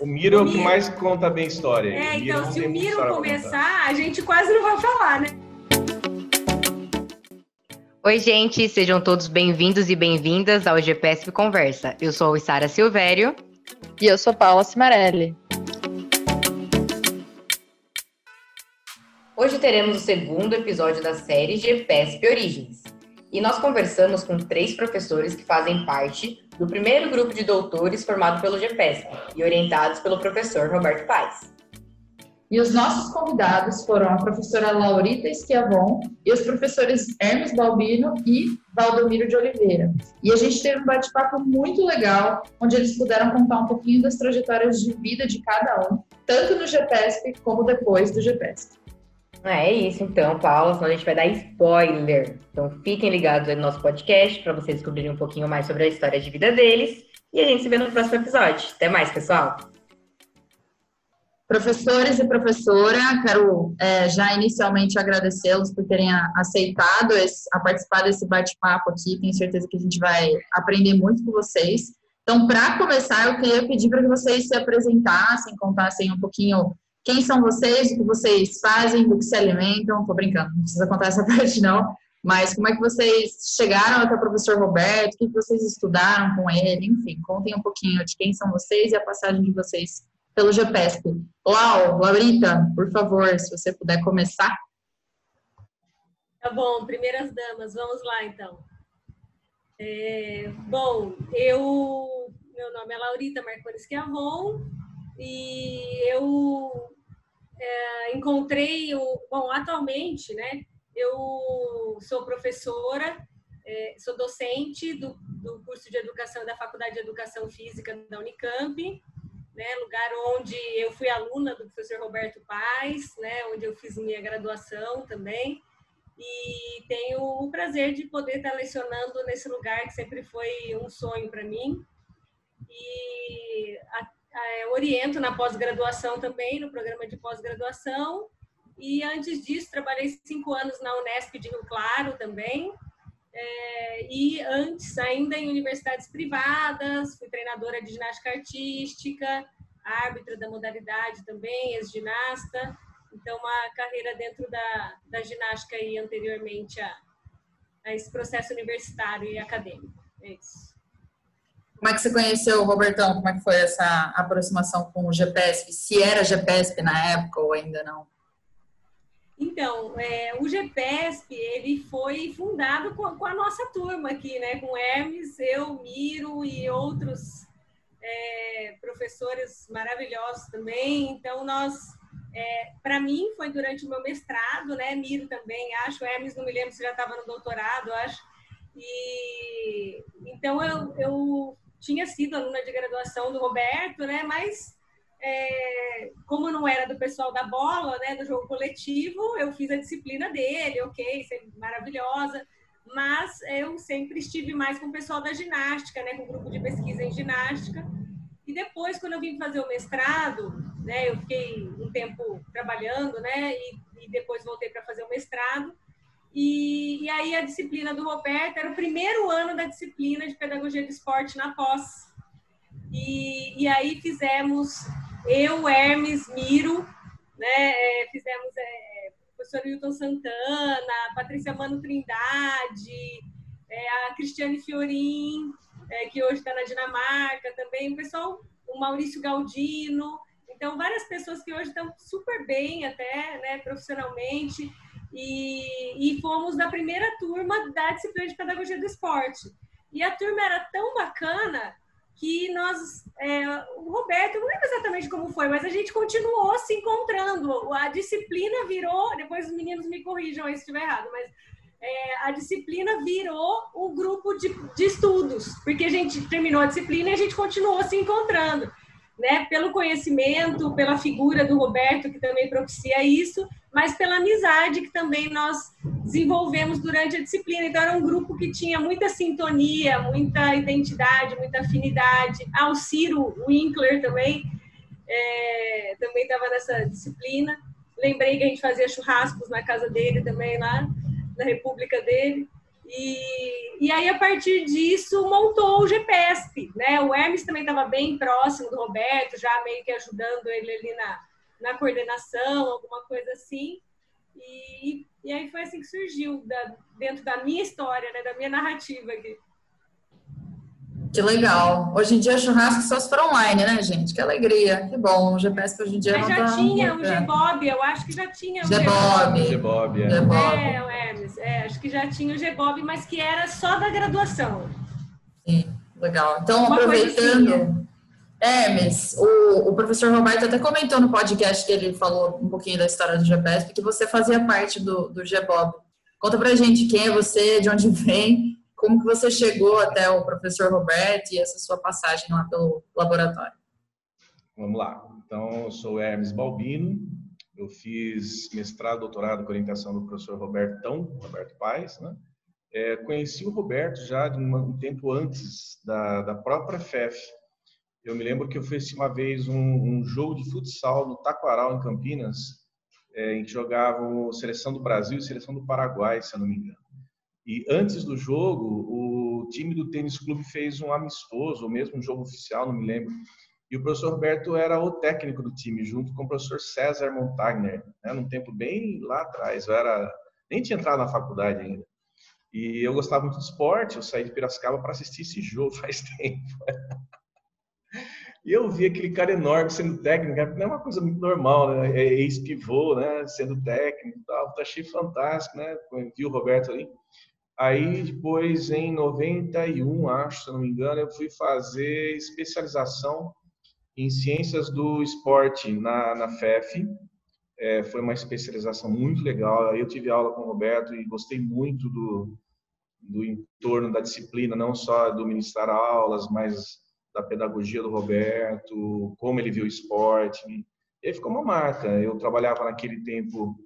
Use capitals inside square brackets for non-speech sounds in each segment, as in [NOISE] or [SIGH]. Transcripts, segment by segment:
O Miro é o que mais conta bem história. É, então, se o Miro começar, a gente quase não vai falar, né? Oi, gente, sejam todos bem-vindos e bem-vindas ao GPSP Conversa. Eu sou a Sara Silvério. E eu sou Paula Cimarelli. Hoje teremos o segundo episódio da série GPSP Origens. E nós conversamos com três professores que fazem parte do primeiro grupo de doutores formado pelo GPSP e orientados pelo professor Roberto Paes. E os nossos convidados foram a professora Laurita Esquiavon e os professores Hermes Balbino e Valdomiro de Oliveira. E a gente teve um bate-papo muito legal, onde eles puderam contar um pouquinho das trajetórias de vida de cada um, tanto no GPSP como depois do GPSP. É isso então, Paula, senão a gente vai dar spoiler. Então fiquem ligados aí no nosso podcast para vocês descobrirem um pouquinho mais sobre a história de vida deles. E a gente se vê no próximo episódio. Até mais, pessoal! Professores e professora, quero é, já inicialmente agradecê-los por terem aceitado esse, a participar desse bate-papo aqui. Tenho certeza que a gente vai aprender muito com vocês. Então, para começar, eu queria pedir para que vocês se apresentassem, contassem um pouquinho quem são vocês, o que vocês fazem, do que se alimentam. Tô brincando, não precisa contar essa [LAUGHS] parte não. Mas como é que vocês chegaram até o professor Roberto? O que vocês estudaram com ele? Enfim, contem um pouquinho de quem são vocês e a passagem de vocês pelo GPSP. Lau, Laurita, por favor, se você puder começar. Tá bom, primeiras damas, vamos lá então. É, bom, eu, meu nome é Laurita Marcones Chiavon, e eu é, encontrei o bom atualmente né eu sou professora é, sou docente do, do curso de educação da faculdade de educação física da Unicamp né lugar onde eu fui aluna do professor Roberto Paz né onde eu fiz minha graduação também. E tenho o prazer de poder estar lecionando nesse lugar que sempre foi um sonho para mim. E é, oriento na pós-graduação também, no programa de pós-graduação. E antes disso, trabalhei cinco anos na Unesp de Rio Claro também. É, e antes, ainda em universidades privadas, fui treinadora de ginástica artística, árbitra da modalidade também, ex-ginasta. Então, uma carreira dentro da, da ginástica e anteriormente a, a esse processo universitário e acadêmico. É isso. Como é que você conheceu o Robertão? Como é que foi essa aproximação com o GPSP? Se era GPSP na época ou ainda não? Então, é, o GPSP, ele foi fundado com, com, a nossa turma aqui, né? Com Hermes, eu, Miro e outros é, professores maravilhosos também. Então, nós, é, para mim, foi durante o meu mestrado, né? Miro também, acho. Hermes, não me lembro se já estava no doutorado, acho. E então eu, eu tinha sido aluna de graduação do Roberto, né? Mas é, como não era do pessoal da bola, né, do jogo coletivo, eu fiz a disciplina dele, ok, maravilhosa. Mas eu sempre estive mais com o pessoal da ginástica, né, com o grupo de pesquisa em ginástica. E depois, quando eu vim fazer o mestrado, né, eu fiquei um tempo trabalhando, né, e, e depois voltei para fazer o mestrado. E, e, aí a disciplina do Roberto era o primeiro ano da disciplina de pedagogia de esporte na pós. E, e aí fizemos eu, Hermes, Miro, né? É, fizemos é, professor Hilton Santana, Patrícia Mano Trindade, é, a Cristiane Fiorin, é, que hoje está na Dinamarca também, o pessoal, o Maurício Galdino. Então, várias pessoas que hoje estão super bem até, né, profissionalmente. E, e fomos da primeira turma da disciplina de pedagogia do esporte. E a turma era tão bacana que nós, é, o Roberto, não lembro exatamente como foi, mas a gente continuou se encontrando. A disciplina virou, depois os meninos me corrijam aí se estiver errado, mas é, a disciplina virou o grupo de, de estudos, porque a gente terminou a disciplina e a gente continuou se encontrando né, pelo conhecimento, pela figura do Roberto, que também propicia isso, mas pela amizade que também nós desenvolvemos durante a disciplina. Então, era um grupo que tinha muita sintonia, muita identidade, muita afinidade. Ah, o Ciro Winkler também, é, também estava nessa disciplina. Lembrei que a gente fazia churrascos na casa dele também, lá na república dele. E, e aí, a partir disso, montou o GPSP, né? O Hermes também estava bem próximo do Roberto, já meio que ajudando ele ali na, na coordenação, alguma coisa assim. E, e aí foi assim que surgiu, da, dentro da minha história, né? Da minha narrativa aqui. Que legal. Hoje em dia, churrasco só se for online, né, gente? Que alegria. Que bom. O GPS hoje em dia Mas não já tá... tinha o Gbob, eu acho que já tinha o Gbob. Gbob, é. Gbob. É, o Hermes. É, acho que já tinha o Gbob, mas que era só da graduação. Sim, legal. Então, Uma aproveitando... Hermes, o, o professor Roberto até comentou no podcast que ele falou um pouquinho da história do GPSP, que você fazia parte do, do GBOB. Conta pra gente quem é você, de onde [LAUGHS] vem, como que você chegou até o professor Roberto e essa sua passagem lá pelo laboratório. Vamos lá. Então, eu sou Hermes Balbino, eu fiz mestrado, doutorado com orientação do professor Robertão, Roberto Paes, né? É, conheci o Roberto já de um tempo antes da, da própria FEF. Eu me lembro que eu fiz uma vez um, um jogo de futsal no Taquaral, em Campinas, é, em que jogavam Seleção do Brasil e Seleção do Paraguai, se eu não me engano. E antes do jogo, o time do tênis clube fez um amistoso, ou mesmo um jogo oficial, não me lembro. E o professor Roberto era o técnico do time, junto com o professor César Montagner, né, num tempo bem lá atrás. Eu era nem tinha entrado na faculdade ainda. E eu gostava muito de esporte, eu saí de Piracicaba para assistir esse jogo faz [LAUGHS] tempo. E eu vi aquele cara enorme sendo técnico, não é uma coisa muito normal, né? É ex-pivô, né? Sendo técnico e tal. Achei fantástico, né? Vi o Roberto ali. Aí depois, em 91, acho, se não me engano, eu fui fazer especialização em ciências do esporte na, na FEF. É, foi uma especialização muito legal. Aí eu tive aula com o Roberto e gostei muito do, do entorno da disciplina, não só do ministrar aulas, mas da pedagogia do Roberto, como ele viu o esporte. E ficou uma marca. Eu trabalhava naquele tempo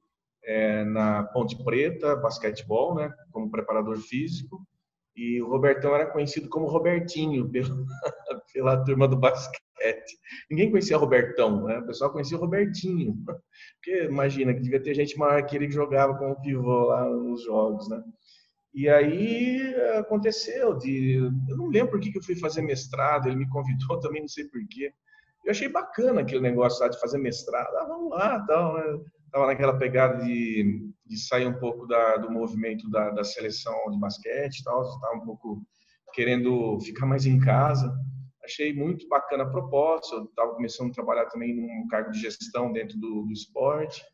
é, na Ponte Preta, basquetebol, né, como preparador físico, e o Robertão era conhecido como Robertinho [LAUGHS] pela, pela turma do basquete. Ninguém conhecia o Robertão, né? o pessoal conhecia o Robertinho, porque imagina que devia ter gente maior que ele que jogava como pivô lá nos jogos, né? E aí aconteceu de, eu não lembro por que eu fui fazer mestrado, ele me convidou [LAUGHS] também, não sei por quê. Eu achei bacana aquele negócio lá de fazer mestrado, ah, vamos lá, tal, né? estava naquela pegada de, de sair um pouco da, do movimento da, da seleção de basquete, tal, estava um pouco querendo ficar mais em casa. Achei muito bacana a proposta. Eu estava começando a trabalhar também num cargo de gestão dentro do, do esporte.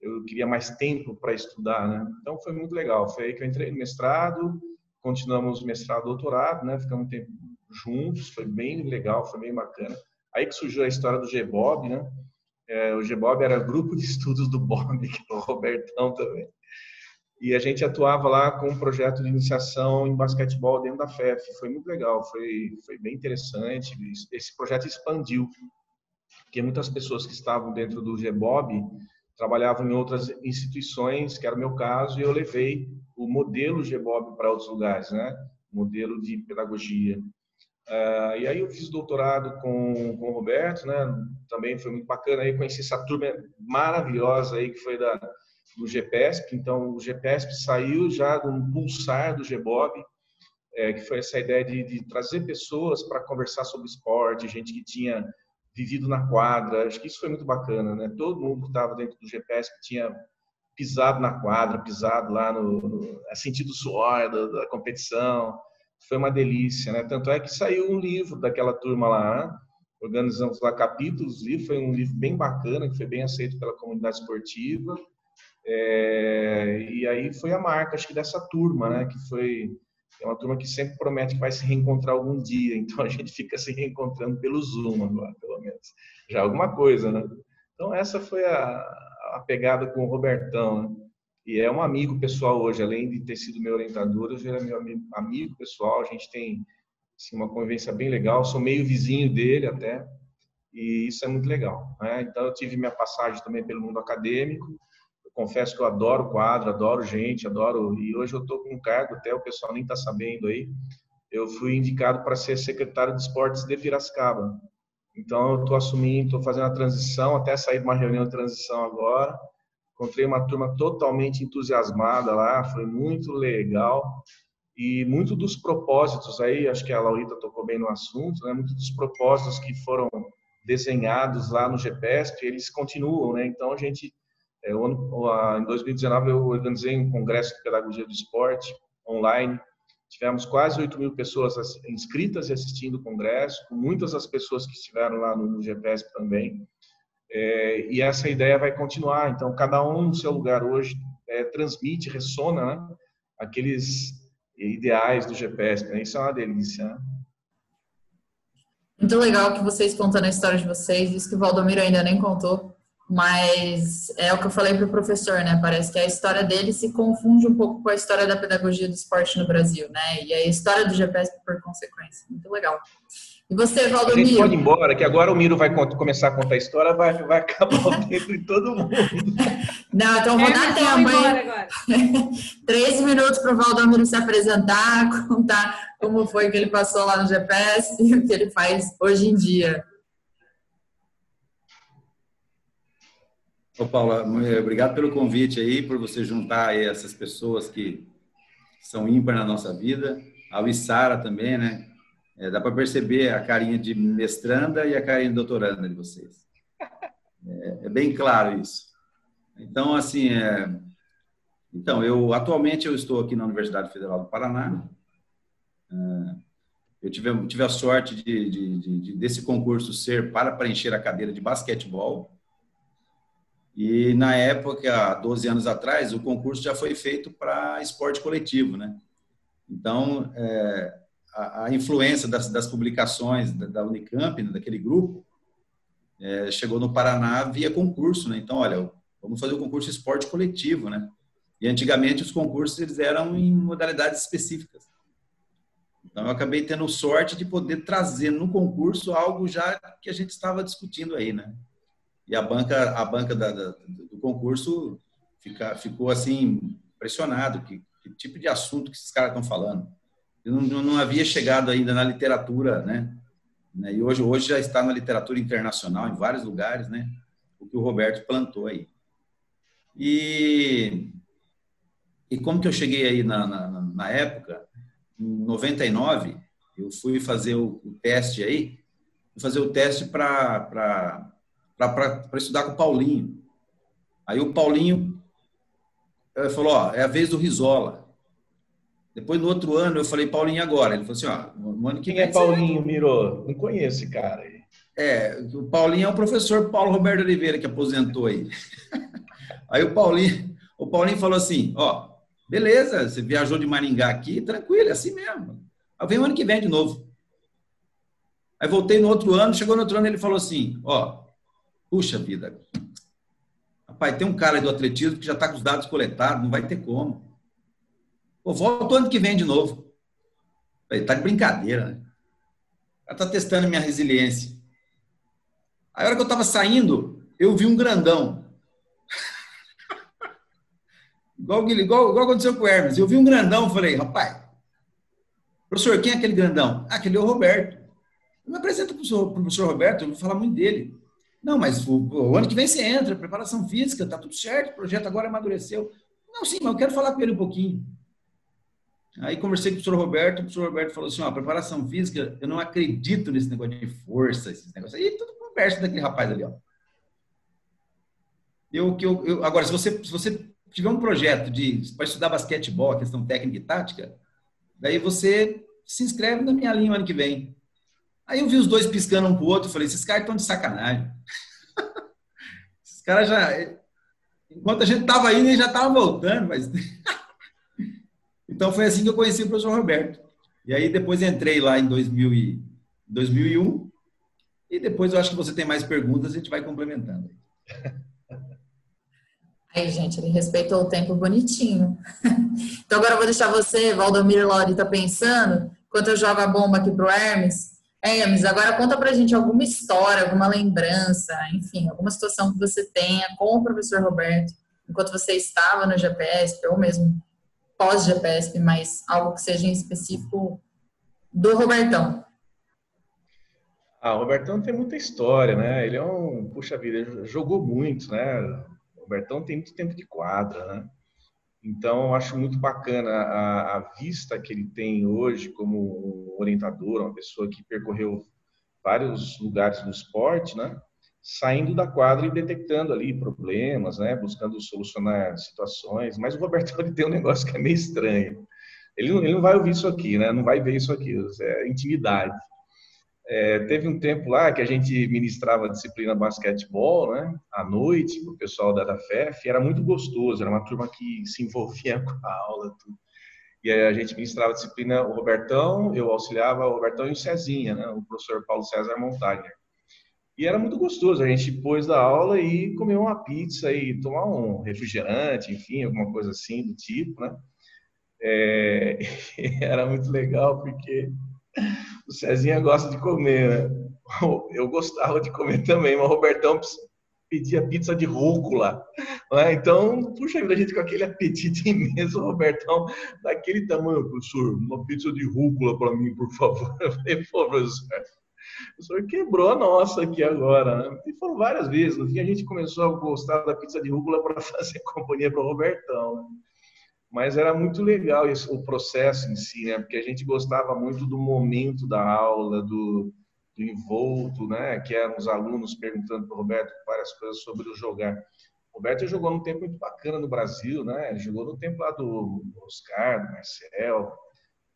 Eu queria mais tempo para estudar, né? Então foi muito legal. Foi aí que eu entrei no mestrado, continuamos mestrado, doutorado, né? Ficamos um tempo juntos, foi bem legal, foi bem bacana. Aí que surgiu a história do GBOB, né? É, o GBOB era grupo de estudos do Bob, [LAUGHS] que é o Robertão também. E a gente atuava lá com um projeto de iniciação em basquetebol dentro da FEF. Foi muito legal, foi, foi bem interessante. Esse projeto expandiu, porque muitas pessoas que estavam dentro do GBOB trabalhavam em outras instituições, que era o meu caso, e eu levei o modelo GBOB para outros lugares, né? Modelo de pedagogia. Uh, e aí eu fiz doutorado com, com o Roberto, né? Também foi muito bacana. Aí conheci essa turma maravilhosa aí que foi da do GPSP. Então o GPSP saiu já um pulsar do GBOB, é, que foi essa ideia de, de trazer pessoas para conversar sobre esporte, gente que tinha vivido na quadra. Acho que isso foi muito bacana, né? Todo mundo que estava dentro do GPSP tinha pisado na quadra, pisado lá no, no sentido suor da, da competição foi uma delícia, né? Tanto é que saiu um livro daquela turma lá, organizamos lá capítulos, e foi um livro bem bacana, que foi bem aceito pela comunidade esportiva. É, e aí foi a marca, acho que dessa turma, né? Que foi é uma turma que sempre promete que vai se reencontrar algum dia, [LAUGHS] então a gente fica se reencontrando pelo Zoom agora, pelo menos. Já é alguma coisa, né? Então essa foi a, a pegada com o Robertão, né? e é um amigo pessoal hoje, além de ter sido meu orientador, hoje ele é meu amigo pessoal, a gente tem assim, uma convivência bem legal, sou meio vizinho dele até, e isso é muito legal. Né? Então eu tive minha passagem também pelo mundo acadêmico, confesso que eu adoro quadro, adoro gente, adoro, e hoje eu estou com um cargo, até o pessoal nem está sabendo aí, eu fui indicado para ser secretário de esportes de Piracicaba. Então eu estou assumindo, estou fazendo a transição, até sair de uma reunião de transição agora, Encontrei uma turma totalmente entusiasmada lá, foi muito legal. E muito dos propósitos aí, acho que a Laurita tocou bem no assunto, né? Muitos dos propósitos que foram desenhados lá no GPSP, eles continuam, né? Então a gente, é, em 2019 eu organizei um congresso de pedagogia do esporte online. Tivemos quase 8 mil pessoas inscritas e assistindo o congresso, muitas das pessoas que estiveram lá no, GPSP também. É, e essa ideia vai continuar. Então, cada um no seu lugar hoje é, transmite, ressona né? aqueles ideais do GPS. Né? Isso é uma delícia. Né? Muito legal que vocês contando a história de vocês. Isso que o Valdomiro ainda nem contou. Mas é o que eu falei para o professor, né? Parece que a história dele se confunde um pouco com a história da pedagogia do esporte no Brasil, né? E a história do GPS por consequência. Muito legal. E você, Valdomiro? A gente pode ir embora, que agora o Miro vai começar a contar a história, vai, vai acabar o [LAUGHS] tempo de todo mundo. Não, então vou é, dar tempo, hein? [LAUGHS] Três minutos para o Valdomiro se apresentar, [LAUGHS] contar como foi que ele passou lá no GPS e o que ele faz hoje em dia. Ô, Paula, obrigado pelo convite aí, por você juntar aí essas pessoas que são ímpar na nossa vida. A Wissara também, né? É, dá para perceber a carinha de mestranda e a carinha de doutoranda de vocês. É, é bem claro isso. Então, assim, é... então eu atualmente eu estou aqui na Universidade Federal do Paraná. É, eu tive, tive a sorte de, de, de, desse concurso ser para preencher a cadeira de basquetebol. E na época, há 12 anos atrás, o concurso já foi feito para esporte coletivo, né? Então, é, a, a influência das, das publicações da, da Unicamp, né, daquele grupo, é, chegou no Paraná via concurso, né? Então, olha, vamos fazer o concurso esporte coletivo, né? E antigamente os concursos eles eram em modalidades específicas. Então, eu acabei tendo sorte de poder trazer no concurso algo já que a gente estava discutindo aí, né? E a banca, a banca da, da, do concurso fica, ficou assim impressionado que, que tipo de assunto que esses caras estão falando não, não havia chegado ainda na literatura, né? né? E hoje, hoje já está na literatura internacional, em vários lugares, né? O que o Roberto plantou aí. E, e como que eu cheguei aí na, na, na época, em 99, eu fui fazer o, o teste aí, fazer o teste para estudar com o Paulinho. Aí o Paulinho eh, falou, ó, é a vez do Risola. Depois, no outro ano, eu falei, Paulinho, agora? Ele falou assim, ó, no ano que Quem é Paulinho, você... Miro? Não conheço esse cara aí. É, o Paulinho é o professor Paulo Roberto Oliveira, que aposentou aí. [LAUGHS] aí o Paulinho, o Paulinho falou assim, ó, beleza, você viajou de Maringá aqui, tranquilo, é assim mesmo. Aí vem o ano que vem de novo. Aí voltei no outro ano, chegou no outro ano, ele falou assim, ó, puxa vida, rapaz, tem um cara do atletismo que já está com os dados coletados, não vai ter como. Pô, volta ano que vem de novo. Tá de brincadeira, né? Ela tá testando minha resiliência. A hora que eu tava saindo, eu vi um grandão. [LAUGHS] igual, igual, igual aconteceu com o Hermes. Eu vi um grandão, falei, rapaz, professor, quem é aquele grandão? Ah, aquele é o Roberto. Eu me apresento para o professor, professor Roberto, eu vou falar muito dele. Não, mas o, o, ano que vem você entra, preparação física, tá tudo certo, o projeto agora amadureceu. Não, sim, mas eu quero falar com ele um pouquinho. Aí conversei com o professor Roberto, o professor Roberto falou assim, ó, preparação física, eu não acredito nesse negócio de força, esses negócios. E tudo conversa daquele rapaz ali, ó. Eu, que eu, eu, agora, se você, se você tiver um projeto de para estudar basquetebol, questão técnica e tática, daí você se inscreve na minha linha ano que vem. Aí eu vi os dois piscando um pro outro, falei, esses caras estão de sacanagem. [LAUGHS] esses caras já, enquanto a gente tava indo, eles já estavam voltando, mas [LAUGHS] Então foi assim que eu conheci o professor Roberto. E aí depois entrei lá em 2000 e, 2001 e depois eu acho que você tem mais perguntas, a gente vai complementando. Aí, [LAUGHS] gente, ele respeitou o tempo bonitinho. Então agora eu vou deixar você, Valdomiro Lauri, tá pensando, enquanto eu jogo a bomba aqui pro Hermes. Hermes, agora conta pra gente alguma história, alguma lembrança, enfim, alguma situação que você tenha com o professor Roberto, enquanto você estava no GPS, ou mesmo pós-GPSP, mas algo que seja em específico do Robertão. Ah, o Robertão tem muita história, né? Ele é um, puxa vida, jogou muito, né? O Robertão tem muito tempo de quadra, né? Então, eu acho muito bacana a, a, vista que ele tem hoje como orientador, uma pessoa que percorreu vários lugares no esporte, né? Saindo da quadra e detectando ali problemas, né? Buscando solucionar situações. Mas o Roberto [LAUGHS] ele tem um negócio que é meio estranho. Ele não, ele não vai ouvir isso aqui, né? Não vai ver isso aqui. É intimidade. É, teve um tempo lá que a gente ministrava a disciplina basquetebol, né, à noite, para o pessoal da, da FEF, era muito gostoso, era uma turma que se envolvia [LAUGHS] com a aula, tudo. E aí a gente ministrava a disciplina, o Robertão, eu auxiliava o Robertão e o Cezinha, né, o professor Paulo César Montagner. E era muito gostoso, a gente depois da aula e comer uma pizza e tomar um refrigerante, enfim, alguma coisa assim do tipo, né. É, [LAUGHS] era muito legal porque o Cezinha gosta de comer, né? Eu gostava de comer também, mas o Robertão pedia pizza de rúcula. Né? Então, puxa vida, a gente com aquele apetite [LAUGHS] imenso, o Robertão, daquele tamanho, professor, uma pizza de rúcula para mim, por favor. [LAUGHS] Eu falei, pô, professor, o senhor quebrou a nossa aqui agora. Né? E foram várias vezes. No fim, a gente começou a gostar da pizza de rúcula para [LAUGHS] fazer companhia para o Robertão. Né? Mas era muito legal esse, o processo em si, né? Porque a gente gostava muito do momento da aula, do, do envolto, né? Que eram os alunos perguntando para o Roberto várias coisas sobre o jogar. O Roberto jogou num tempo muito bacana no Brasil, né? Ele jogou no tempo lá do Oscar, do Marcel,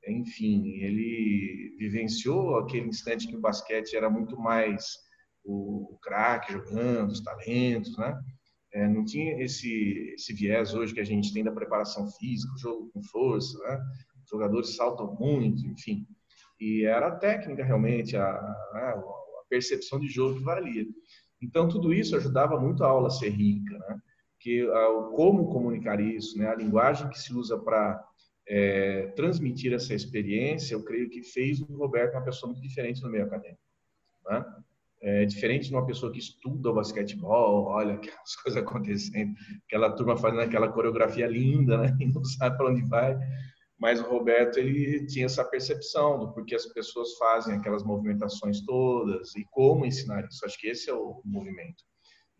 enfim, ele vivenciou aquele instante que o basquete era muito mais o craque jogando, os talentos, né? É, não tinha esse, esse viés hoje que a gente tem da preparação física, jogo com força, né? Os jogadores saltam muito, enfim. E era a técnica realmente, a, a, percepção de jogo que valia. Então, tudo isso ajudava muito a aula a ser rica, né? Que, a, como comunicar isso, né? A linguagem que se usa para é, transmitir essa experiência, eu creio que fez o Roberto uma pessoa muito diferente no meio acadêmico. Né? É diferente de uma pessoa que estuda o basquetebol, olha aquelas [LAUGHS] coisas acontecendo, aquela turma fazendo aquela coreografia linda, né? E não sabe para onde vai. Mas o Roberto ele tinha essa percepção do porquê as pessoas fazem aquelas movimentações todas e como ensinar isso. Acho que esse é o movimento.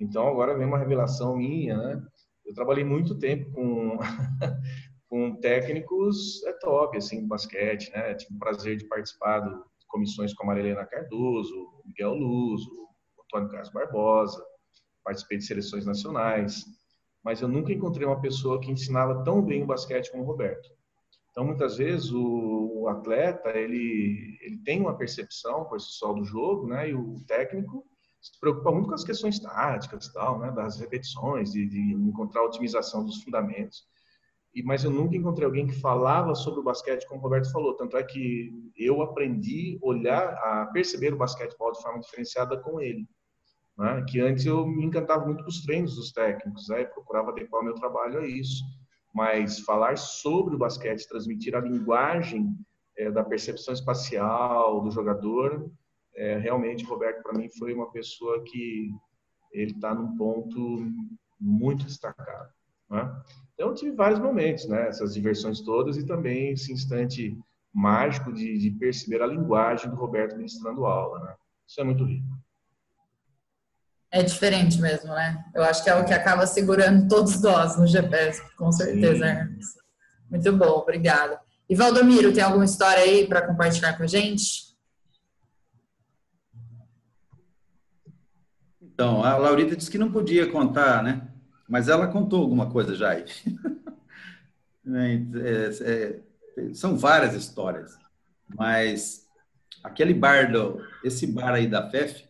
Então agora vem uma revelação minha, né? Eu trabalhei muito tempo com [LAUGHS] com técnicos é top assim, basquete, né? Tive o prazer de participar do comissões como a Marilena Cardoso, Miguel Luso, Antônio Carlos Barbosa, participei de seleções nacionais, mas eu nunca encontrei uma pessoa que ensinava tão bem o basquete como o Roberto. Então, muitas vezes, o, o atleta, ele, ele tem uma percepção por si só do jogo, né, e o técnico se preocupa muito com as questões táticas, tal, né, das repetições, de, de encontrar a otimização dos fundamentos mas eu nunca encontrei alguém que falava sobre o basquete como o Roberto falou. Tanto é que eu aprendi a olhar, a perceber o basquetebol de forma diferenciada com ele. Né? Que antes eu me encantava muito com os treinos dos técnicos, né? procurava adequar o meu trabalho a isso. Mas falar sobre o basquete, transmitir a linguagem é, da percepção espacial do jogador, é, realmente, Roberto, para mim, foi uma pessoa que ele está num ponto muito destacado. Né? Então, eu tive vários momentos, né? Essas diversões todas e também esse instante mágico de, de perceber a linguagem do Roberto ministrando aula, né? Isso é muito rico. É diferente mesmo, né? Eu acho que é o que acaba segurando todos nós no GPS, com certeza, Hermes. Muito bom, obrigada. E Valdomiro, tem alguma história aí para compartilhar com a gente? Então, a Laurita disse que não podia contar, né? Mas ela contou alguma coisa já aí. [LAUGHS] é, é, são várias histórias, mas aquele bar, do, esse bar aí da FEF,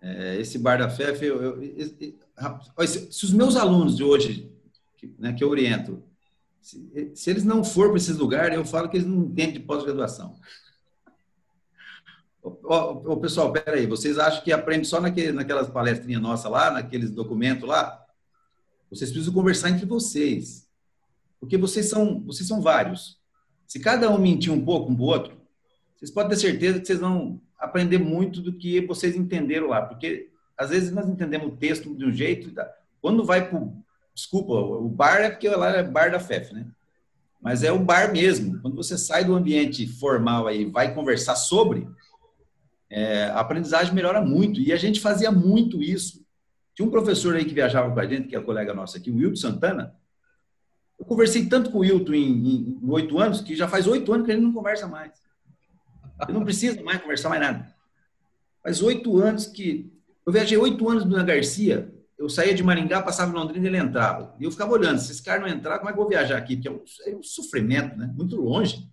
é, esse bar da FEF, eu, eu, eu, se, se, os meus alunos de hoje, que, né, que eu oriento, se, se eles não for para esses lugares, eu falo que eles não entendem de pós-graduação. Ô, pessoal, peraí, vocês acham que aprende só naquele, naquelas palestrinhas nossas lá, naqueles documentos lá? Vocês precisam conversar entre vocês. Porque vocês são, vocês são vários. Se cada um mentir um pouco um para o outro, vocês podem ter certeza que vocês vão aprender muito do que vocês entenderam lá. Porque às vezes nós entendemos o texto de um jeito, quando vai para Desculpa, o bar é porque lá é bar da FEF, né? Mas é o bar mesmo. Quando você sai do ambiente formal aí vai conversar sobre, é, a aprendizagem melhora muito. E a gente fazia muito isso. Tinha um professor aí que viajava com a gente, que é colega nosso aqui, o Wilton Santana. Eu conversei tanto com o Wilton em oito anos que já faz oito anos que gente não conversa mais. Eu não preciso mais conversar mais nada. Faz oito anos que. Eu viajei oito anos na Garcia. Eu saía de Maringá, passava em Londrina e ele entrava. E eu ficava olhando, se esse cara não entrar, como é que eu vou viajar aqui? Porque é um, é um sofrimento, né? Muito longe.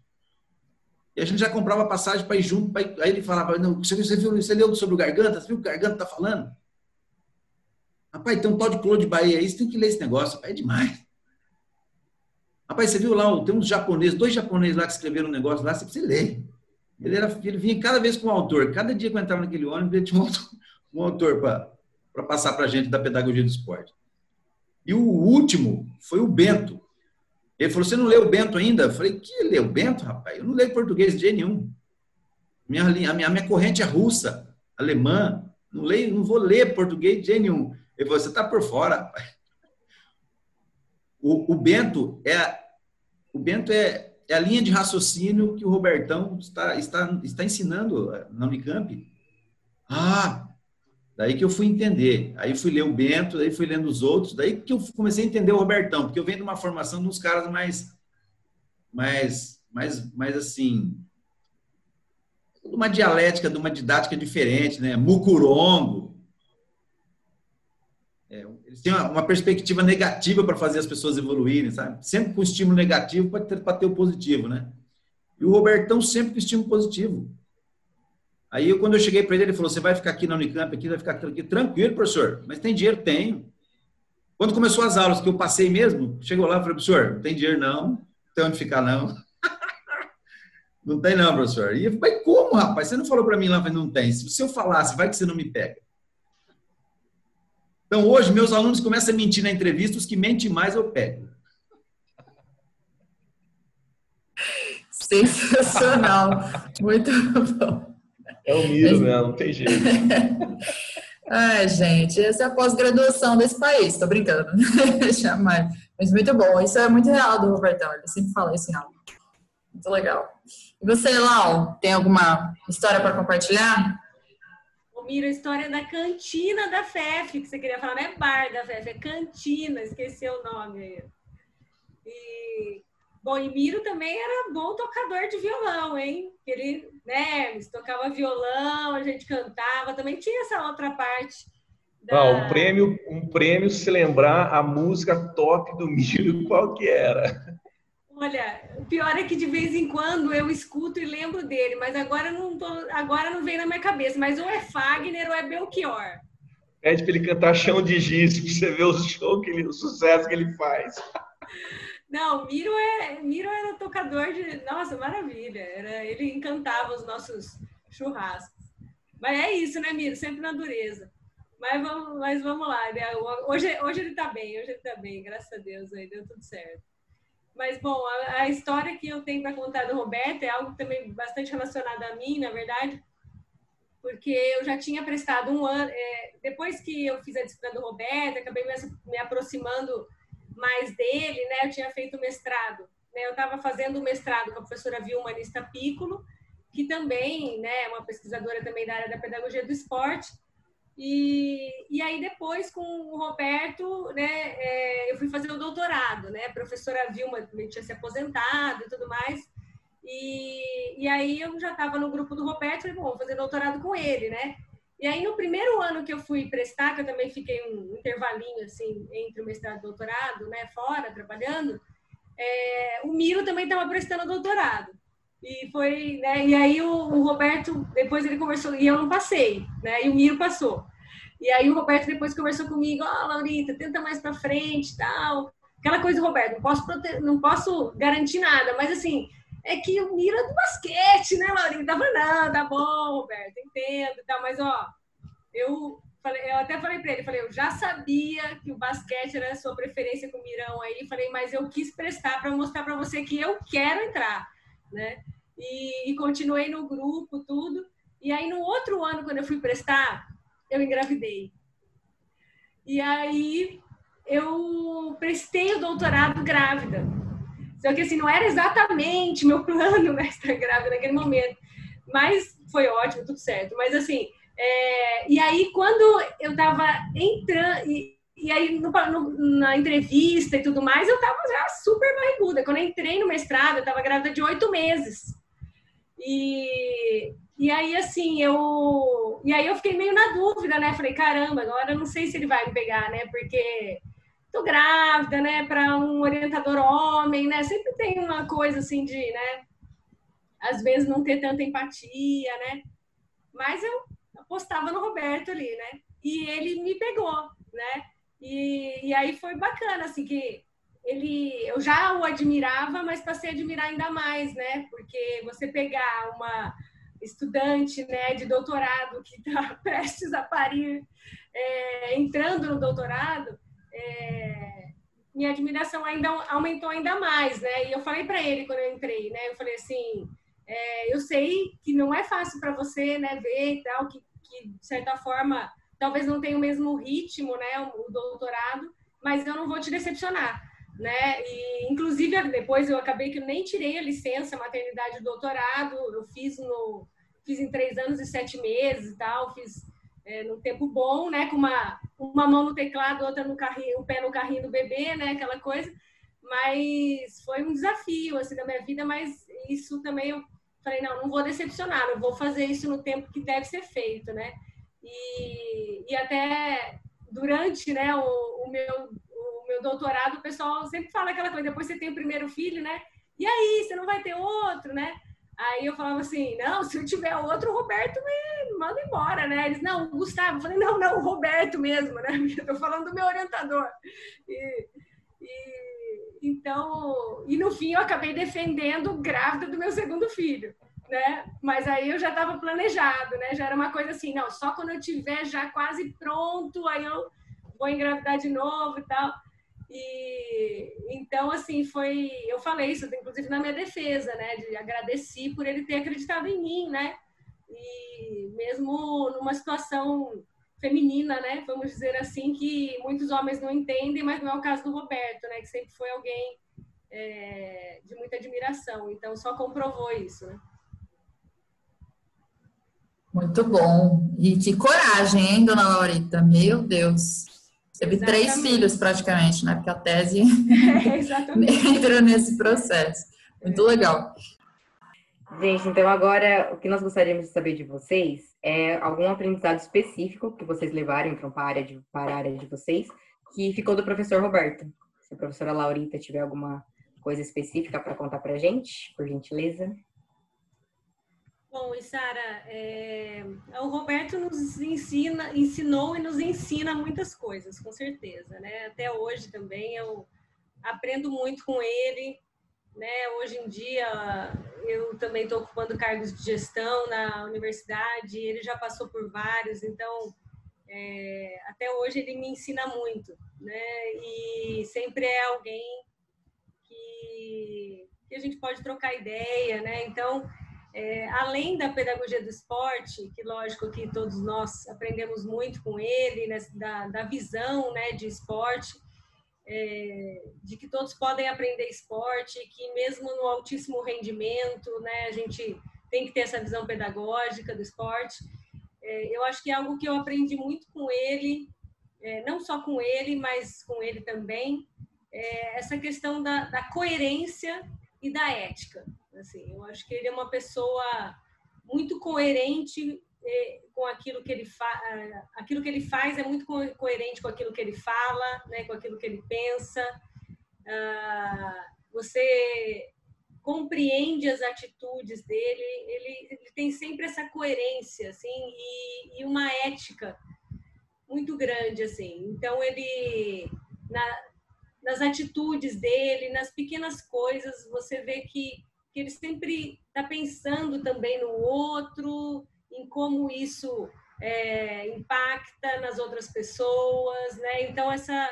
E a gente já comprava passagem para ir junto. Ir... Aí ele falava: não, você, você, viu, você leu sobre o Garganta? Você viu o que o Garganta está falando? Rapaz, tem um tal de Claude Bahia aí, você tem que ler esse negócio. É demais. Rapaz, você viu lá, tem uns japoneses, dois japoneses lá que escreveram um negócio lá, você precisa ler. Ele, era, ele vinha cada vez com um autor. Cada dia que eu entrava naquele ônibus, ele tinha um autor, um autor para passar para a gente da pedagogia do esporte. E o último foi o Bento. Ele falou: Você não leu o Bento ainda? Eu falei: Que leu Bento, rapaz? Eu não leio português de nenhum. Minha, a, minha, a minha corrente é russa, alemã. Não, leio, não vou ler português de nenhum. Ele falou: Você está por fora. O, o Bento é o Bento é, é a linha de raciocínio que o Robertão está, está, está ensinando na Unicamp. Ah, daí que eu fui entender. Aí fui ler o Bento, daí fui lendo os outros, daí que eu comecei a entender o Robertão, porque eu venho de uma formação de uns caras mais, mais, mais, mais assim, uma dialética, de uma didática diferente, né? Mucurongo, é, eles têm uma, uma perspectiva negativa para fazer as pessoas evoluírem, sabe? Sempre com estímulo negativo para ter, ter o positivo, né? E o Robertão sempre com estímulo positivo. Aí, quando eu cheguei para ele, ele falou: Você vai ficar aqui na Unicamp, aqui, vai ficar aqui, tranquilo, professor. Mas tem dinheiro? Tenho. Quando começou as aulas que eu passei mesmo, chegou lá e falei: Professor, tem dinheiro não, tem onde ficar não. [LAUGHS] não tem não, professor. E eu falei: Como, rapaz? Você não falou para mim lá? Falei, não tem. Se eu falasse, vai que você não me pega. Então, hoje, meus alunos começam a mentir na entrevista, os que mentem mais eu pego. Sensacional. Muito bom. É o Miro mesmo, não tem jeito. [LAUGHS] Ai, gente, essa é a pós-graduação desse país, tô brincando. [LAUGHS] Jamais. Mas muito bom, isso é muito real do Robertão, ele sempre fala isso em aula. Muito legal. E você, Lau, tem alguma história para compartilhar? Miro, a história da cantina da FEF, que você queria falar, não é bar da FEF, é cantina, esqueci o nome aí. E, bom, e Miro também era bom tocador de violão, hein? Ele, né, tocava violão, a gente cantava, também tinha essa outra parte. Da... Ah, um prêmio, um prêmio se lembrar a música top do Miro, qual que era? Olha, o pior é que de vez em quando eu escuto e lembro dele, mas agora não, tô, agora não vem na minha cabeça. Mas ou é Fagner ou é Belchior. Pede para ele cantar Chão de Giz, para você ver o show que ele, o sucesso que ele faz. Não, Miro, é, Miro era tocador de. Nossa, maravilha. Era, ele encantava os nossos churrascos. Mas é isso, né, Miro? Sempre na dureza. Mas vamos, mas vamos lá. Né? Hoje, hoje ele está bem, hoje ele está bem, graças a Deus, aí deu tudo certo. Mas, bom, a, a história que eu tenho para contar do Roberto é algo também bastante relacionado a mim, na verdade, porque eu já tinha prestado um ano. É, depois que eu fiz a disciplina do Roberto, acabei me, me aproximando mais dele, né? Eu tinha feito mestrado. Né? Eu estava fazendo o mestrado com a professora Vilma Anista Piccolo, que também né, é uma pesquisadora também da área da pedagogia do esporte. E, e aí depois com o Roberto, né, é, eu fui fazer o doutorado, né? A professora Vilma tinha se aposentado e tudo mais. E, e aí eu já estava no grupo do Roberto, falei, bom, vou fazer doutorado com ele, né? E aí no primeiro ano que eu fui prestar, que eu também fiquei um intervalinho assim entre o mestrado e o doutorado, né, fora trabalhando, é, o Miro também estava prestando doutorado. E foi, né? E aí o, o, Roberto, depois ele conversou, e eu não passei, né? E o Miro passou. E aí o Roberto depois conversou comigo, ó, oh, Laurita, tenta mais para frente, tal. Aquela coisa do Roberto, não posso, não posso garantir nada, mas assim, é que o Miro é do basquete, né, Laurita? Tava, não, tá bom, Roberto, entendo, tal, mas ó, eu falei, eu até falei para ele, falei, eu já sabia que o basquete era a sua preferência com o Mirão aí, falei, mas eu quis prestar para mostrar para você que eu quero entrar, né? e, e continuei no grupo, tudo. E aí, no outro ano, quando eu fui prestar, eu engravidei. E aí, eu prestei o doutorado grávida. Só que, assim, não era exatamente meu plano, né, estar grávida naquele momento. Mas foi ótimo, tudo certo. Mas, assim, é... e aí, quando eu estava entrando... e aí no, no, na entrevista e tudo mais, eu tava já super barriguda. Quando eu entrei no mestrado, eu tava grávida de oito meses. E, e aí, assim, eu. E aí eu fiquei meio na dúvida, né? Falei, caramba, agora eu não sei se ele vai me pegar, né? Porque tô grávida, né? Para um orientador homem, né? Sempre tem uma coisa assim de, né? Às vezes não ter tanta empatia, né? Mas eu apostava no Roberto ali, né? E ele me pegou, né? E, e aí foi bacana, assim, que ele, eu já o admirava, mas passei a admirar ainda mais, né? Porque você pegar uma estudante, né, de doutorado que está [LAUGHS] prestes a parir, é, entrando no doutorado, é, minha admiração ainda aumentou ainda mais, né? E eu falei para ele quando eu entrei, né? Eu falei assim, é, eu sei que não é fácil para você, né, ver e tal, que, que de certa forma talvez não tenha o mesmo ritmo, né, o, doutorado, mas eu não vou te decepcionar, né? E inclusive depois eu acabei que eu nem tirei a licença maternidade do doutorado, eu fiz no fiz em três anos e sete meses e tal, fiz é, num tempo bom, né, com uma uma mão no teclado, outra no carrinho, o pé no carrinho do bebê, né, aquela coisa. Mas foi um desafio assim da minha vida, mas isso também eu falei não, não vou decepcionar, não vou fazer isso no tempo que deve ser feito, né? E, e até durante né, o, o, meu, o meu doutorado, o pessoal sempre fala aquela coisa, depois você tem o primeiro filho, né? E aí, você não vai ter outro, né? Aí eu falava assim, não, se eu tiver outro, o Roberto me manda embora, né? Eles, não, o Gustavo. Eu falei, não, não, o Roberto mesmo, né? Eu tô falando do meu orientador. E, e, então, e no fim eu acabei defendendo grávida do meu segundo filho né? Mas aí eu já estava planejado, né? Já era uma coisa assim, não, só quando eu tiver já quase pronto, aí eu vou engravidar de novo e tal. E então assim foi, eu falei isso inclusive na minha defesa, né? De agradeci por ele ter acreditado em mim, né? E mesmo numa situação feminina, né? Vamos dizer assim que muitos homens não entendem, mas não é o caso do Roberto, né? Que sempre foi alguém é, de muita admiração. Então só comprovou isso, né? Muito bom. E que coragem, hein, dona Laurita? Meu Deus. Teve exatamente. três filhos praticamente, né? Porque a tese [LAUGHS] é, [LAUGHS] entrou nesse processo. Muito legal. Gente, então agora o que nós gostaríamos de saber de vocês é algum aprendizado específico que vocês levaram para a área de, para a área de vocês, que ficou do professor Roberto. Se a professora Laurita tiver alguma coisa específica para contar para a gente, por gentileza. Bom, e Sara, é, o Roberto nos ensina, ensinou e nos ensina muitas coisas, com certeza, né? Até hoje também eu aprendo muito com ele, né? Hoje em dia eu também estou ocupando cargos de gestão na universidade, ele já passou por vários, então é, até hoje ele me ensina muito, né? E sempre é alguém que, que a gente pode trocar ideia, né? Então é, além da pedagogia do esporte, que lógico que todos nós aprendemos muito com ele, né, da, da visão né, de esporte, é, de que todos podem aprender esporte, que mesmo no altíssimo rendimento, né, a gente tem que ter essa visão pedagógica do esporte. É, eu acho que é algo que eu aprendi muito com ele, é, não só com ele, mas com ele também, é, essa questão da, da coerência e da ética. Assim, eu acho que ele é uma pessoa muito coerente é, com aquilo que ele faz, aquilo que ele faz é muito coerente com aquilo que ele fala, né, com aquilo que ele pensa. Ah, você compreende as atitudes dele, ele, ele, tem sempre essa coerência, assim, e, e, uma ética muito grande, assim. Então ele na, nas atitudes dele, nas pequenas coisas, você vê que que ele sempre está pensando também no outro, em como isso é, impacta nas outras pessoas, né? Então essa,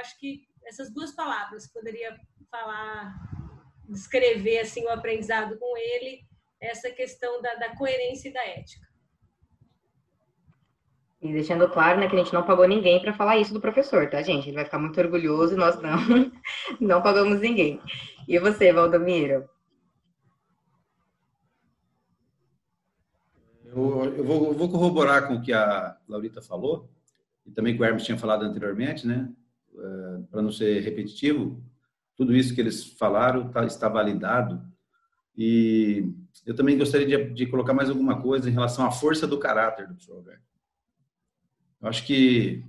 acho que essas duas palavras poderia falar, descrever assim o aprendizado com ele, essa questão da, da coerência e da ética. E deixando claro, né, que a gente não pagou ninguém para falar isso do professor, tá, gente? Ele vai ficar muito orgulhoso e nós não, [LAUGHS] não pagamos ninguém. E você, Valdomiro? Eu, vou, eu vou corroborar com o que a Laurita falou. e também que o Hermes tinha falado anteriormente, né? Uh, Para não ser repetitivo, tudo isso que eles falaram tá, está validado. E eu também gostaria de, de, colocar mais alguma coisa em relação à força do caráter do professor Roberto. Eu acho que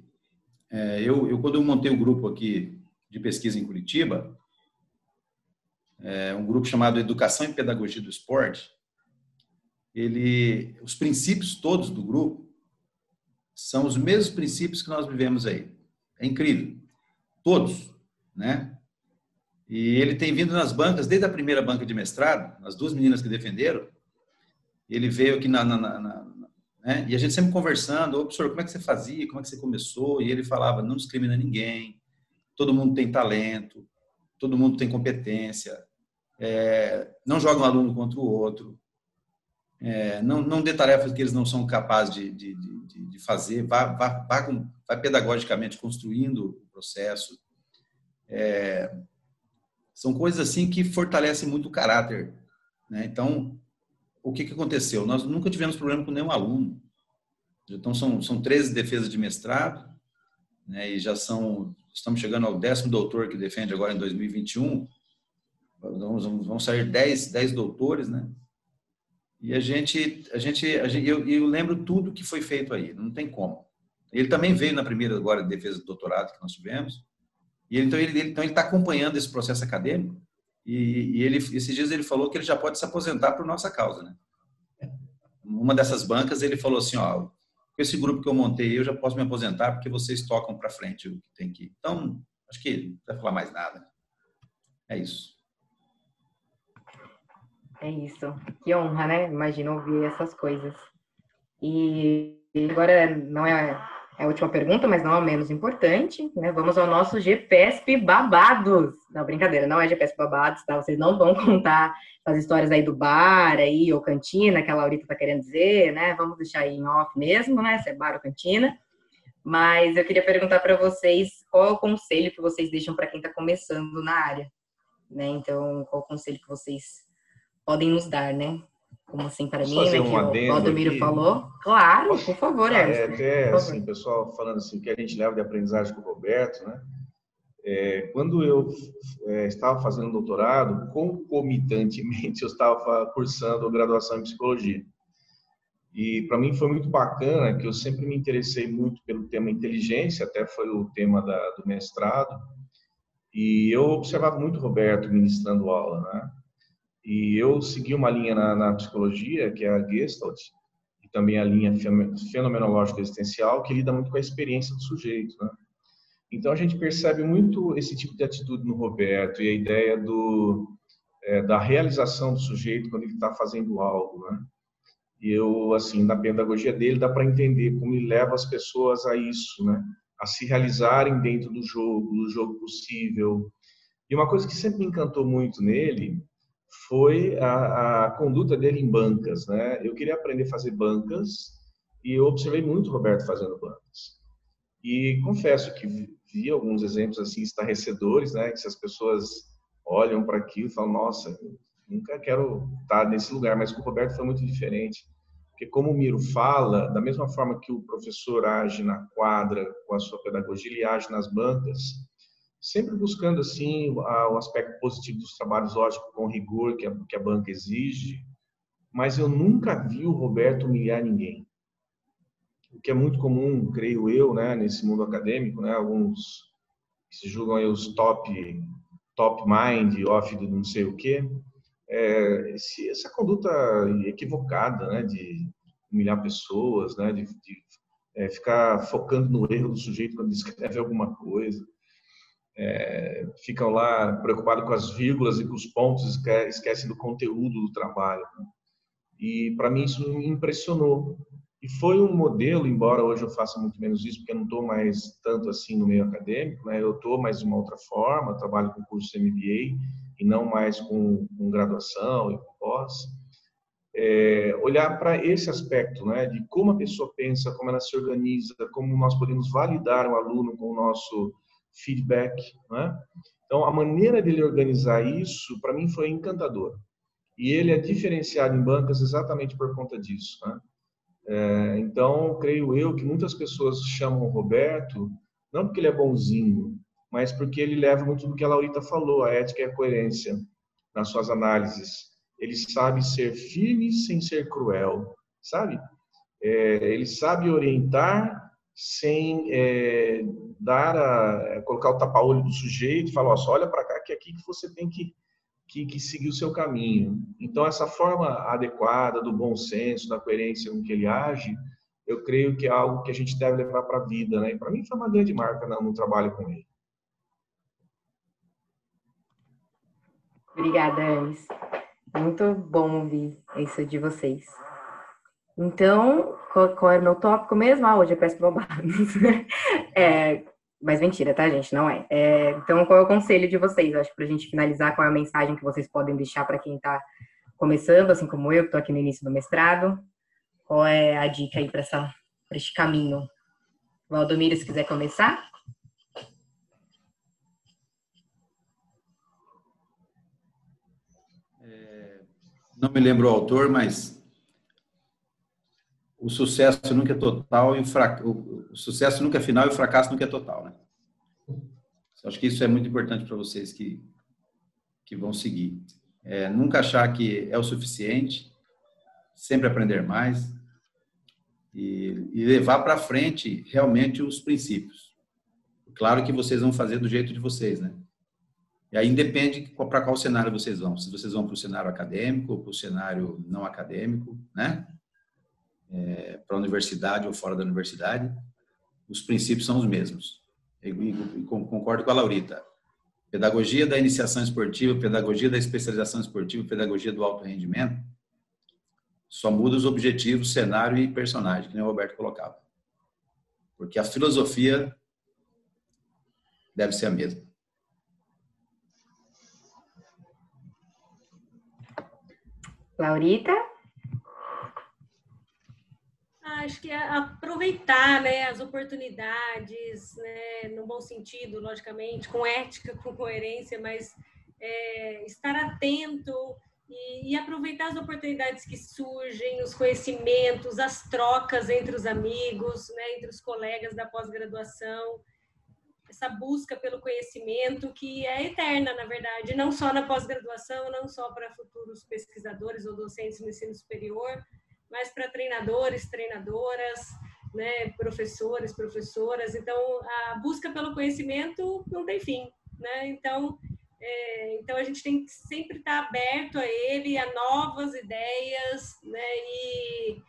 é, eu, eu, quando eu montei o grupo aqui de pesquisa em Curitiba, é, um grupo chamado Educação e Pedagogia do Esporte, ele, os princípios todos do grupo são os mesmos princípios que nós vivemos aí. É incrível. Todos, né? E ele tem vindo nas bancas, desde a primeira banca de mestrado, as duas meninas que defenderam, ele veio aqui na, na, na, na né? e a gente sempre conversando, ô professor, como é que você fazia, como é que você começou? E ele falava, não discrimina ninguém, todo mundo tem talento, todo mundo tem competência, é, não joga um aluno contra o outro, é, não, não dê tarefas que eles não são capazes de, de, de, de fazer, vá, vá, vá, com, vá, pedagogicamente construindo o processo. É, são coisas assim que fortalecem muito o caráter. Né? Então, o que, que aconteceu? Nós nunca tivemos problema com nenhum aluno. Então, são, são 13 defesas de mestrado, né? e já são, estamos chegando ao décimo doutor que defende agora em 2021. Vamos, vamos sair 10, 10 doutores, né? E a gente, a gente, a gente eu, eu, lembro tudo que foi feito aí, não tem como. Ele também veio na primeira agora de defesa do doutorado que nós tivemos. E ele, então ele, então ele está acompanhando esse processo acadêmico. E, e, ele esses dias ele falou que ele já pode se aposentar por nossa causa, né? Uma dessas bancas ele falou assim, ó, com esse grupo que eu montei eu já posso me aposentar porque vocês tocam para frente o que tem que. Então acho que não vai falar mais nada. É isso. É isso. Que honra, né? Imagina ouvir essas coisas. E agora não é, é a última pergunta, mas não é menos importante, né? Vamos ao nosso GPSP Babados. Não, brincadeira, não é GPSP Babados, tá? Vocês não vão contar as histórias aí do bar aí, ou cantina, que a Laurita tá querendo dizer, né? Vamos deixar aí em off mesmo, né? Se é bar ou cantina. Mas eu queria perguntar para vocês qual é o conselho que vocês deixam para quem está começando na área, né? Então, qual o conselho que vocês podem nos dar, né? Como assim para mim, né, que o Valdomiro falou. Claro, Posso... por favor, ah, É, até assim, pessoal falando assim, o que a gente leva de aprendizagem com o Roberto, né? É, quando eu é, estava fazendo doutorado, concomitantemente [LAUGHS] eu estava cursando graduação em psicologia. E para mim foi muito bacana que eu sempre me interessei muito pelo tema inteligência, até foi o tema da, do mestrado. E eu observava muito o Roberto ministrando aula, né? E eu segui uma linha na, na psicologia, que é a Gestalt, e também a linha fenomenológica existencial, que lida muito com a experiência do sujeito. Né? Então a gente percebe muito esse tipo de atitude no Roberto e a ideia do, é, da realização do sujeito quando ele está fazendo algo. Né? E eu, assim, na pedagogia dele dá para entender como ele leva as pessoas a isso, né? a se realizarem dentro do jogo, do jogo possível. E uma coisa que sempre me encantou muito nele foi a, a, conduta dele em bancas, né? Eu queria aprender a fazer bancas e eu observei muito o Roberto fazendo bancas. E confesso que vi alguns exemplos assim estarrecedores, né? Que se as pessoas olham para aquilo e falam, nossa, nunca quero estar nesse lugar, mas com o Roberto foi muito diferente. Porque como o Miro fala, da mesma forma que o professor age na quadra com a sua pedagogia, ele age nas bancas, sempre buscando assim o aspecto positivo dos trabalhos, lógico, com rigor que a, que a banca exige, mas eu nunca vi o Roberto humilhar ninguém. O que é muito comum, creio eu, né, nesse mundo acadêmico, né, alguns que se julgam aí os top top mind, off do não sei o quê, é, esse, essa conduta equivocada, né, de humilhar pessoas, né, de, de é, ficar focando no erro do sujeito quando escreve alguma coisa é, ficam lá preocupados com as vírgulas e com os pontos, esquecem do conteúdo do trabalho. Né? E para mim isso me impressionou. E foi um modelo, embora hoje eu faça muito menos isso, porque eu não estou mais tanto assim no meio acadêmico, né? eu estou mais de uma outra forma, trabalho com curso MBA e não mais com, com graduação e com pós. É, olhar para esse aspecto, né, de como a pessoa pensa, como ela se organiza, como nós podemos validar o aluno com o nosso feedback. Né? Então, a maneira dele organizar isso, para mim, foi encantadora. E ele é diferenciado em bancas exatamente por conta disso. Né? É, então, creio eu que muitas pessoas chamam o Roberto não porque ele é bonzinho, mas porque ele leva muito do que a Laurita falou, a ética e a coerência nas suas análises. Ele sabe ser firme sem ser cruel, sabe? É, ele sabe orientar sem é, dar a, é, colocar o tapa-olho do sujeito e falar, só olha para cá que é aqui que você tem que, que, que, seguir o seu caminho. Então, essa forma adequada do bom senso, da coerência com que ele age, eu creio que é algo que a gente deve levar para a vida, né? Para mim foi uma grande marca no, no trabalho com ele. Obrigada, Anis. Muito bom ouvir isso de vocês. Então, qual, qual era o meu tópico mesmo? Ah, hoje é peço bobados. [LAUGHS] é, mas mentira, tá, gente? Não é. é. Então, qual é o conselho de vocês? Acho que para a gente finalizar, qual é a mensagem que vocês podem deixar para quem está começando, assim como eu, que estou aqui no início do mestrado? Qual é a dica aí para este caminho? Valdomiro, se quiser começar. É, não me lembro o autor, mas o sucesso nunca é total e o, o sucesso nunca é final e o fracasso nunca é total, né? Acho que isso é muito importante para vocês que, que vão seguir. É, nunca achar que é o suficiente, sempre aprender mais e, e levar para frente realmente os princípios. Claro que vocês vão fazer do jeito de vocês, né? E aí depende para qual cenário vocês vão. Se vocês vão para o cenário acadêmico ou para o cenário não acadêmico, né? É, para a universidade ou fora da universidade, os princípios são os mesmos. E, e, concordo com a Laurita. Pedagogia da iniciação esportiva, pedagogia da especialização esportiva, pedagogia do alto rendimento, só muda os objetivos, cenário e personagem, que nem o Roberto colocava. Porque a filosofia deve ser a mesma. Laurita? Acho que é aproveitar né, as oportunidades, né, no bom sentido, logicamente, com ética, [LAUGHS] com coerência, mas é, estar atento e, e, aproveitar as oportunidades que surgem, os conhecimentos, as trocas entre os amigos, né, entre os colegas da pós-graduação, essa busca pelo conhecimento que é eterna, na verdade, não só na pós-graduação, não só para futuros pesquisadores ou docentes no ensino superior, mas para treinadores, treinadoras, né, professores, professoras. Então, a busca pelo conhecimento não tem fim, né? Então, é, então a gente tem que sempre estar aberto a ele, a novas ideias, né? E,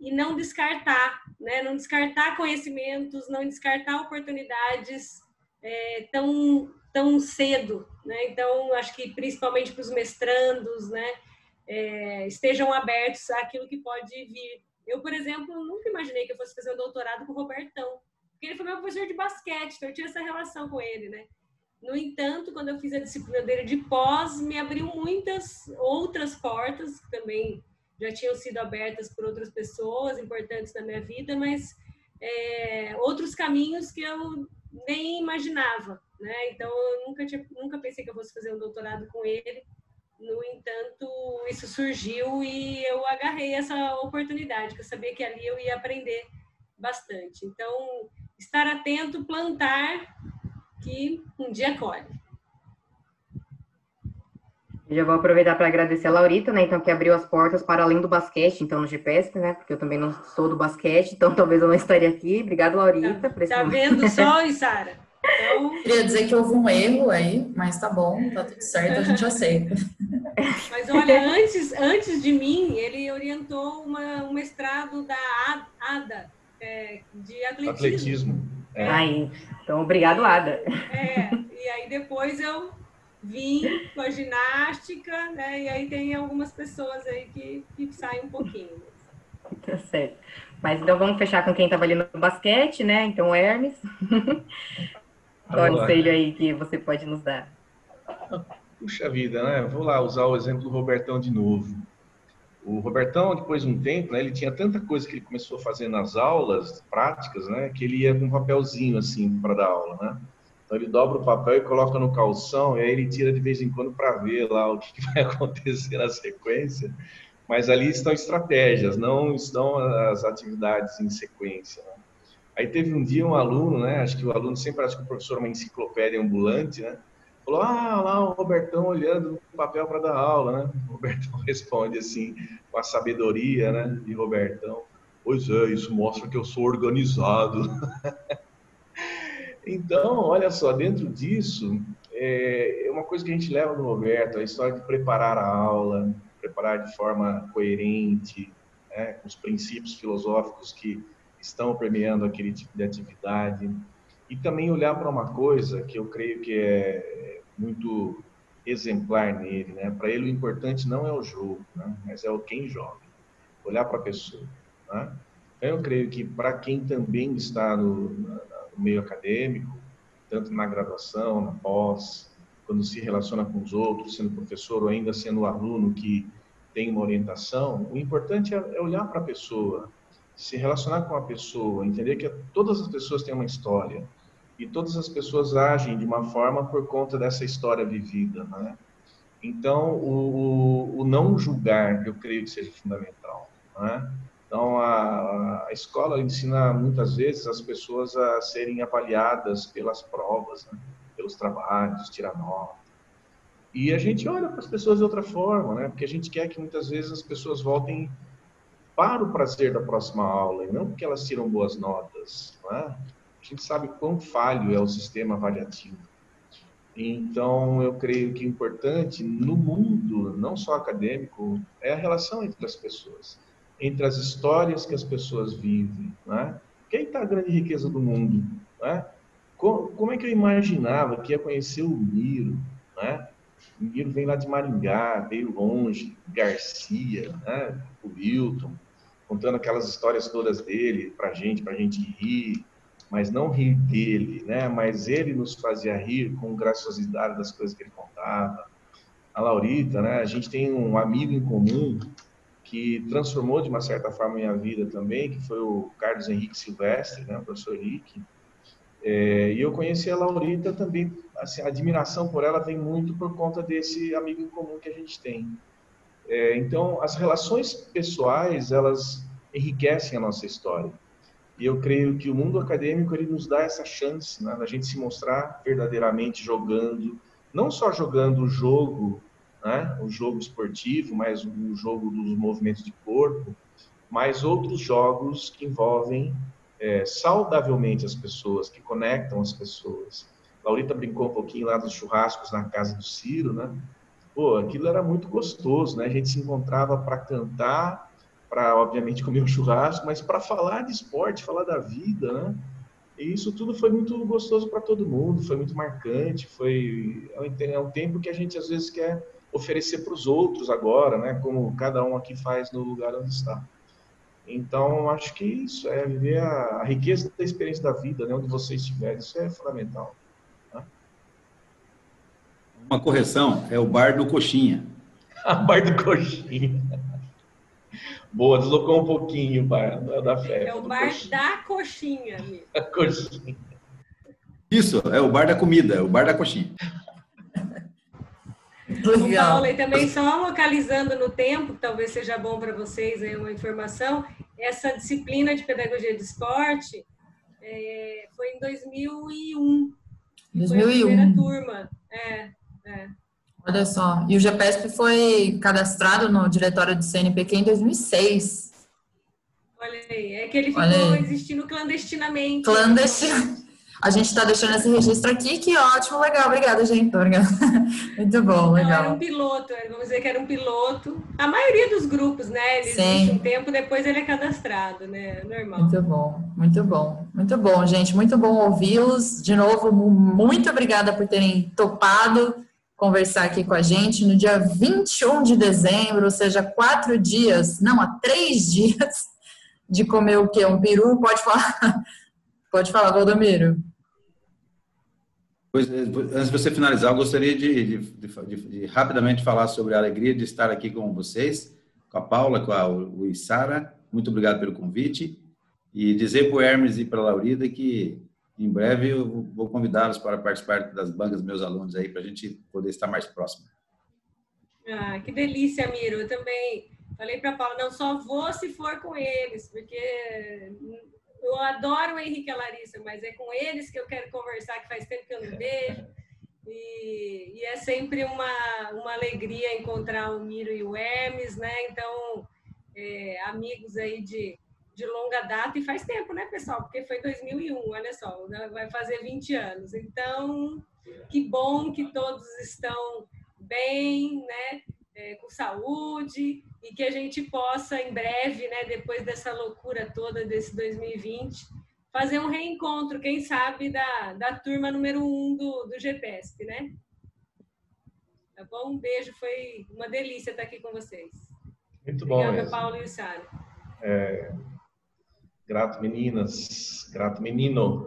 e não descartar, né? Não descartar conhecimentos, não descartar oportunidades é, tão tão cedo, né? Então acho que principalmente para os mestrandos, né? É, estejam abertos àquilo que pode vir. Eu, por exemplo, nunca imaginei que eu fosse fazer um doutorado com o Robertão, porque ele foi meu professor de basquete, então eu tinha essa relação com ele, né? No entanto, quando eu fiz a disciplina dele de pós, me abriu muitas outras portas que também já tinham sido abertas por outras pessoas importantes na minha vida, mas é, outros caminhos que eu nem imaginava, né? Então, eu nunca, tinha, nunca pensei que eu fosse fazer um doutorado com ele, no entanto, isso surgiu e eu agarrei essa oportunidade, que eu sabia que ali eu ia aprender bastante. Então, estar atento, plantar, que um dia colhe. Eu já vou aproveitar para agradecer a Laurita, né, então, que abriu as portas para além do basquete, então, no GPS, né, porque eu também não sou do basquete, então [LAUGHS] talvez eu não estaria aqui. Obrigada, Laurita. Tá, tá vendo só, Sara? [LAUGHS] Então... Queria dizer que houve um erro aí, mas tá bom, tá tudo certo, a gente [LAUGHS] aceita. Mas olha, antes, antes de mim, ele orientou uma, um mestrado da ADA, é, de atletismo. Atletismo. É. Aí, então, obrigado, Ada. É, e aí depois eu vim com a ginástica, né? E aí tem algumas pessoas aí que, que saem um pouquinho. Tá certo. Mas então vamos fechar com quem estava ali no basquete, né? Então, Hermes. O conselho aí que você pode nos dar? Puxa vida, né? Vou lá usar o exemplo do Robertão de novo. O Robertão, depois de um tempo, né, ele tinha tanta coisa que ele começou a fazer nas aulas práticas, né, que ele ia com um papelzinho assim para dar aula, né? Então ele dobra o papel e coloca no calção, e aí ele tira de vez em quando para ver lá o que vai [LAUGHS] acontecer na sequência. Mas ali estão estratégias, não estão as atividades em sequência. Né? Aí teve um dia um aluno, né? Acho que o aluno sempre acha que o professor é uma enciclopédia ambulante, né? Falou, ah, lá o Robertão olhando o papel para dar aula, né? [LAUGHS] O Robertão responde assim, com a sabedoria, né? De Robertão. Pois é, isso mostra que eu sou organizado. [LAUGHS] então, olha só, dentro disso, é uma coisa que a gente leva do Roberto, a história de preparar a aula, preparar de forma coerente, né, com os princípios filosóficos que estão permeando aquele tipo de atividade. E também olhar para uma coisa que eu creio que é muito exemplar nele, né? Para ele o importante não é o jogo, né? mas é o quem joga. Olhar para a pessoa, né? Então eu creio que para quem também está no, no, meio acadêmico, tanto na graduação, na pós, quando se relaciona com os outros, sendo professor ou ainda sendo aluno que tem uma orientação, o importante é, é olhar para a pessoa, se relacionar com a pessoa, entender que todas as pessoas têm uma história e todas as pessoas agem de uma forma por conta dessa história vivida, né? Então, o, o não julgar, eu creio que seja fundamental, né? Então, a, a, escola ensina muitas vezes as pessoas a serem avaliadas pelas provas, né? pelos trabalhos, tirar nota. E a gente olha para as pessoas de outra forma, né? Porque a gente quer que muitas vezes as pessoas voltem para o prazer da próxima aula, e não porque elas tiram boas notas. É? A gente sabe quão falho é o sistema avaliativo. Então, eu creio que importante no mundo, não só acadêmico, é a relação entre as pessoas, entre as histórias que as pessoas vivem. Né? Quem está a grande riqueza do mundo? Né? Como, como, é que eu imaginava que ia conhecer o Miro? Né? O Miro vem lá de Maringá, veio longe, Garcia, né? o Wilton, contando aquelas histórias todas dele para gente, para gente rir, mas não rir dele, né? Mas ele nos fazia rir com graciosidade das coisas que ele contava. A Laurita, né? A gente tem um amigo em comum que transformou de uma certa forma minha vida também, que foi o Carlos Henrique Silvestre, né? O professor Henrique. É, e eu conheci a Laurita também, assim, a admiração por ela vem muito por conta desse amigo em comum que a gente tem. É, então, as relações pessoais, elas enriquecem a nossa história. E eu creio que o mundo acadêmico ele nos dá essa chance né, da gente se mostrar verdadeiramente jogando, não só jogando o jogo, né, o jogo esportivo, mas o jogo dos movimentos de corpo, mas outros jogos que envolvem é, saudavelmente as pessoas, que conectam as pessoas. Laurita brincou um pouquinho lá dos churrascos na casa do Ciro, né? pô, aquilo era muito gostoso, né? A gente se encontrava para cantar, para obviamente comer um churrasco, mas para falar de esporte, falar da vida, né? E isso tudo foi muito gostoso para todo mundo, foi muito marcante, foi é um tempo que a gente às vezes quer oferecer para os outros agora, né? Como cada um aqui faz no lugar onde está. Então, acho que isso é viver a, a riqueza da experiência da vida, né? Onde você estiver, isso é fundamental. Uma correção, é o bar do Coxinha. [LAUGHS] A bar do Coxinha. Boa, deslocou um pouquinho o bar da festa. É o bar coxinha. da coxinha. Amigo. [LAUGHS] A coxinha. Isso, é o bar da comida, é o bar da coxinha. O Paulo, e também só localizando no tempo, talvez seja bom para vocês aí uma informação, essa disciplina de pedagogia de esporte é, foi em 2001. 2001. Foi a primeira turma. É, é. Olha só. E o GPSP foi cadastrado no diretório do CNPq em 2006. Olha aí, é que ele ficou existindo clandestinamente. Clandestino. A gente está deixando esse registro aqui, que ótimo, legal, obrigada, gente. [LAUGHS] Muito bom, legal. Não, era um piloto, vamos dizer que era um piloto. A maioria dos grupos, né? Eles Sim. um tempo, depois ele é cadastrado, né? Normal. Muito bom, muito bom, muito bom, gente. Muito bom ouvi-los. De novo, muito obrigada por terem topado conversar aqui com a gente no dia 21 de dezembro, ou seja, quatro dias, não, há três [LAUGHS] dias de comer o quê? Um peru? Pode falar, [LAUGHS] pode falar, Valdomiro. Pois, antes de você finalizar, eu gostaria de, de, de, de, rapidamente falar sobre a alegria de estar aqui com vocês, com a Paula, com a Uissara. Muito obrigado pelo convite. E dizer para o Hermes e para a Laurida que em breve eu vou convidá-los para participar das bancas meus alunos aí, para a gente poder estar mais próximo. Ah, que delícia, Miro. Eu também Falei para Paula, não, só vou se for com eles, porque eu adoro o Henrique e a Larissa, mas é com eles que eu quero conversar, que faz tempo que eu não vejo. E, e é sempre uma, uma alegria encontrar o Miro e o Hermes, né? Então, é, amigos aí de, de longa data, e faz tempo, né, pessoal? Porque foi 2001, olha só, né? vai fazer 20 anos. Então, que bom que todos estão bem, né? É, com saúde e que a gente possa em breve, né, depois dessa loucura toda desse 2020, fazer um reencontro, quem sabe, da, da turma número um do, do GPSP, né? Tá bom? Um beijo, foi uma delícia estar aqui com vocês. Muito bom. Obrigada, Paulo e o Sara. É, grato, meninas. Grato, menino.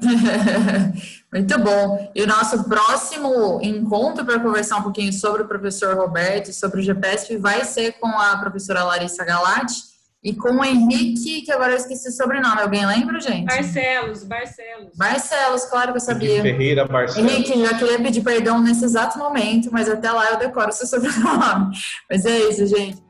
[LAUGHS] Muito bom. E o nosso próximo encontro para conversar um pouquinho sobre o professor Roberto e sobre o GPSP vai ser com a professora Larissa Galati e com o Henrique, que agora eu esqueci o sobrenome. Alguém lembra, gente? Barcelos, Barcelos. Barcelos, claro que eu sabia. Henrique Ferreira Barcelos. Henrique, já queria pedir perdão nesse exato momento, mas até lá eu decoro o seu sobrenome. [LAUGHS] Mas é isso, gente.